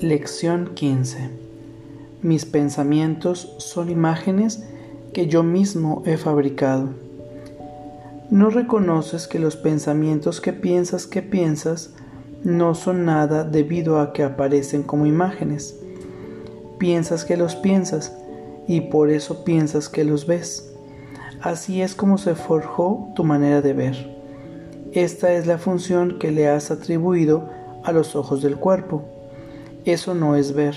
Lección 15. Mis pensamientos son imágenes que yo mismo he fabricado. No reconoces que los pensamientos que piensas que piensas no son nada debido a que aparecen como imágenes. Piensas que los piensas y por eso piensas que los ves. Así es como se forjó tu manera de ver. Esta es la función que le has atribuido a los ojos del cuerpo eso no es ver,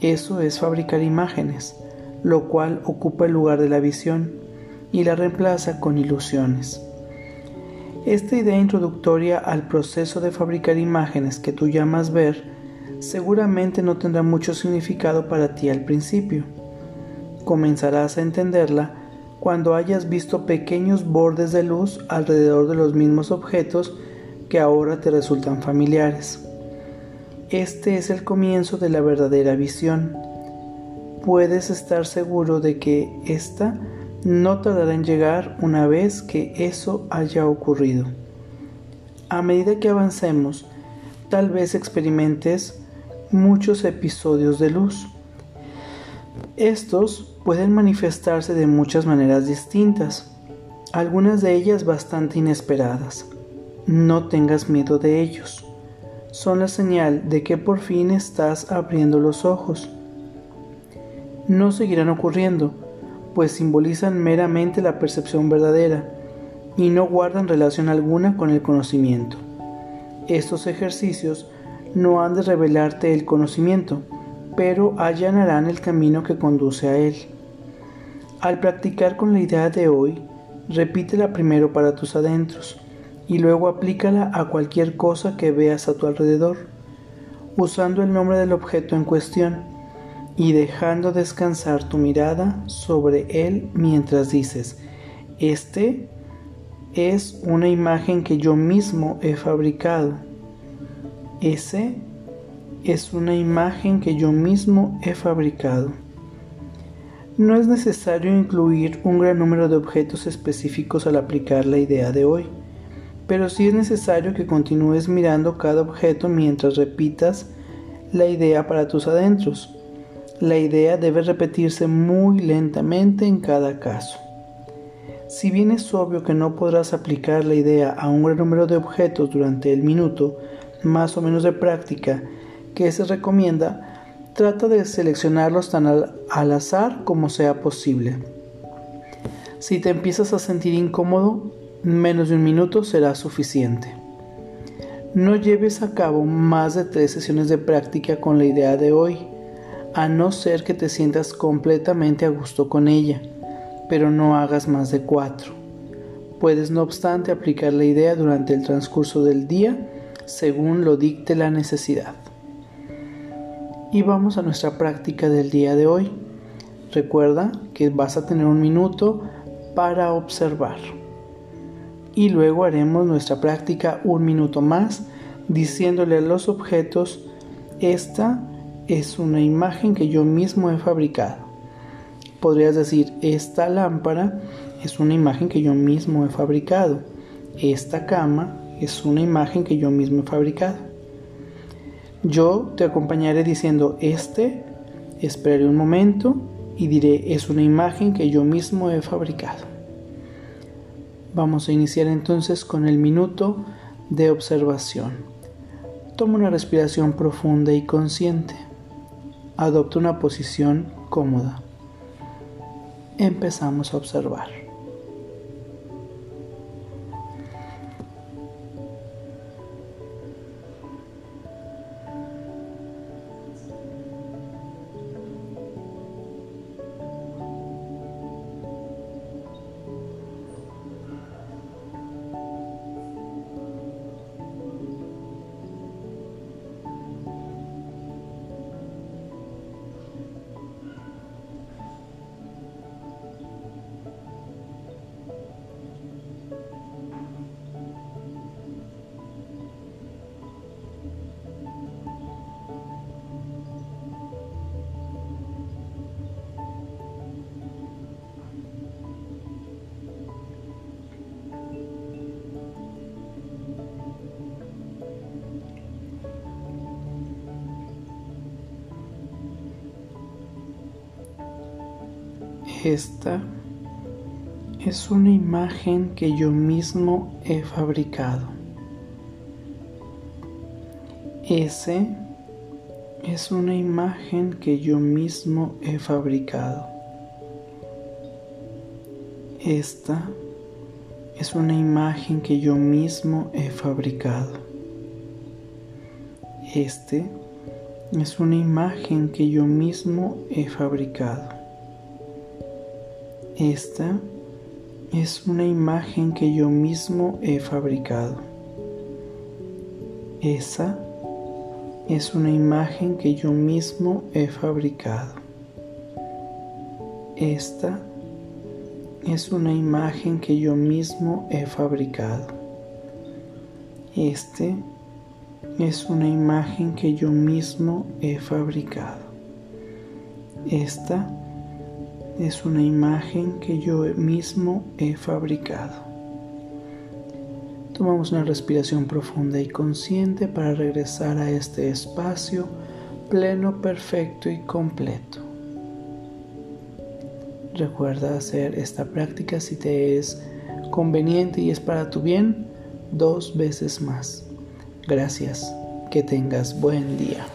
eso es fabricar imágenes, lo cual ocupa el lugar de la visión y la reemplaza con ilusiones. Esta idea introductoria al proceso de fabricar imágenes que tú llamas ver seguramente no tendrá mucho significado para ti al principio. Comenzarás a entenderla cuando hayas visto pequeños bordes de luz alrededor de los mismos objetos que ahora te resultan familiares. Este es el comienzo de la verdadera visión. Puedes estar seguro de que ésta no tardará en llegar una vez que eso haya ocurrido. A medida que avancemos, tal vez experimentes muchos episodios de luz. Estos pueden manifestarse de muchas maneras distintas, algunas de ellas bastante inesperadas. No tengas miedo de ellos son la señal de que por fin estás abriendo los ojos. No seguirán ocurriendo, pues simbolizan meramente la percepción verdadera y no guardan relación alguna con el conocimiento. Estos ejercicios no han de revelarte el conocimiento, pero allanarán el camino que conduce a él. Al practicar con la idea de hoy, repítela primero para tus adentros y luego aplícala a cualquier cosa que veas a tu alrededor, usando el nombre del objeto en cuestión y dejando descansar tu mirada sobre él mientras dices, este es una imagen que yo mismo he fabricado. Ese es una imagen que yo mismo he fabricado. No es necesario incluir un gran número de objetos específicos al aplicar la idea de hoy pero sí es necesario que continúes mirando cada objeto mientras repitas la idea para tus adentros. La idea debe repetirse muy lentamente en cada caso. Si bien es obvio que no podrás aplicar la idea a un gran número de objetos durante el minuto, más o menos de práctica, que se recomienda, trata de seleccionarlos tan al, al azar como sea posible. Si te empiezas a sentir incómodo, menos de un minuto será suficiente. No lleves a cabo más de tres sesiones de práctica con la idea de hoy, a no ser que te sientas completamente a gusto con ella, pero no hagas más de cuatro. Puedes no obstante aplicar la idea durante el transcurso del día según lo dicte la necesidad. Y vamos a nuestra práctica del día de hoy. Recuerda que vas a tener un minuto para observar y luego haremos nuestra práctica un minuto más diciéndole a los objetos, esta es una imagen que yo mismo he fabricado. Podrías decir, esta lámpara es una imagen que yo mismo he fabricado. Esta cama es una imagen que yo mismo he fabricado. Yo te acompañaré diciendo, este, esperaré un momento y diré, es una imagen que yo mismo he fabricado. Vamos a iniciar entonces con el minuto de observación. Toma una respiración profunda y consciente. Adopta una posición cómoda. Empezamos a observar. Esta es una imagen que yo mismo he fabricado. Ese es una imagen que yo mismo he fabricado. Esta es una imagen que yo mismo he fabricado. Este es una imagen que yo mismo he fabricado. Esta es una imagen que yo mismo he fabricado. Esa es una imagen que yo mismo he fabricado. Esta es una imagen que yo mismo he fabricado. Este es una imagen que yo mismo he fabricado. Esta es una imagen que yo mismo he fabricado. Tomamos una respiración profunda y consciente para regresar a este espacio pleno, perfecto y completo. Recuerda hacer esta práctica si te es conveniente y es para tu bien dos veces más. Gracias. Que tengas buen día.